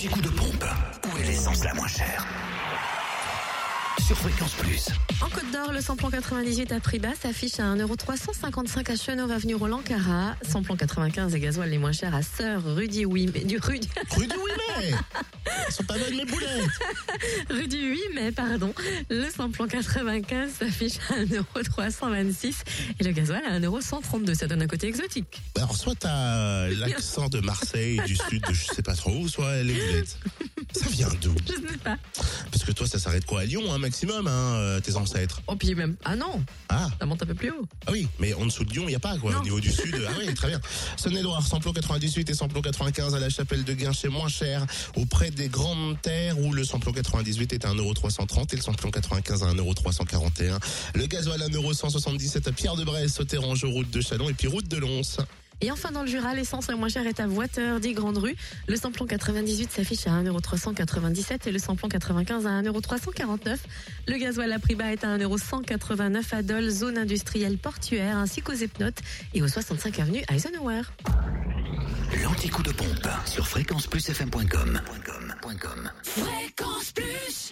L'anti-coup de pompe. Où est l'essence la moins chère Sur Fréquence Plus. En Côte d'Or, le samplon 98 à prix bas s'affiche à 1,355€ à Chenauve, avenue Roland Cara. Samplon 95 et gasoil les moins chers à Sœur, Rudy Wim, du Rudy, du Ouimet Elles sont pas bonnes boulettes rue du 8 mai, pardon. Le samplon 95 s'affiche à 1,326€ et le gasoil à 1,132€. Ça donne un côté exotique. Alors soit t'as l'accent de Marseille, du sud, de je sais pas trop où, soit les boulettes. sais pas. Parce que toi ça s'arrête quoi à Lyon, hein, maximum, hein, euh, tes ancêtres? Oh, puis même. Ah non, Ah ça monte un peu plus haut. Ah oui, mais en dessous de Lyon, il n'y a pas quoi. Non. Au niveau du sud, ah oui, très bien. Saône-et-Loire, samplon 98 et samplon 95 à la chapelle de Guinchet, moins cher, auprès des grandes terres où le samplon 98 est à 1,330€ et le samplon 95 à 1,341€. Le gasoil à 1,177€ à Pierre-de-Bresse, au Terrange, route de Chalon et puis route de Lons. Et enfin, dans le Jura, l'essence la moins chère est à Voiteur, dit Grande Rue. Le samplon 98 s'affiche à 1,397€ et le samplon 95 à 1,349€. Le gasoil à prix bas est à 1,189€ à Dole, zone industrielle portuaire, ainsi qu'aux Epnotes et aux 65 avenue Eisenhower. L'anti-coup de pompe sur. Fréquence Plus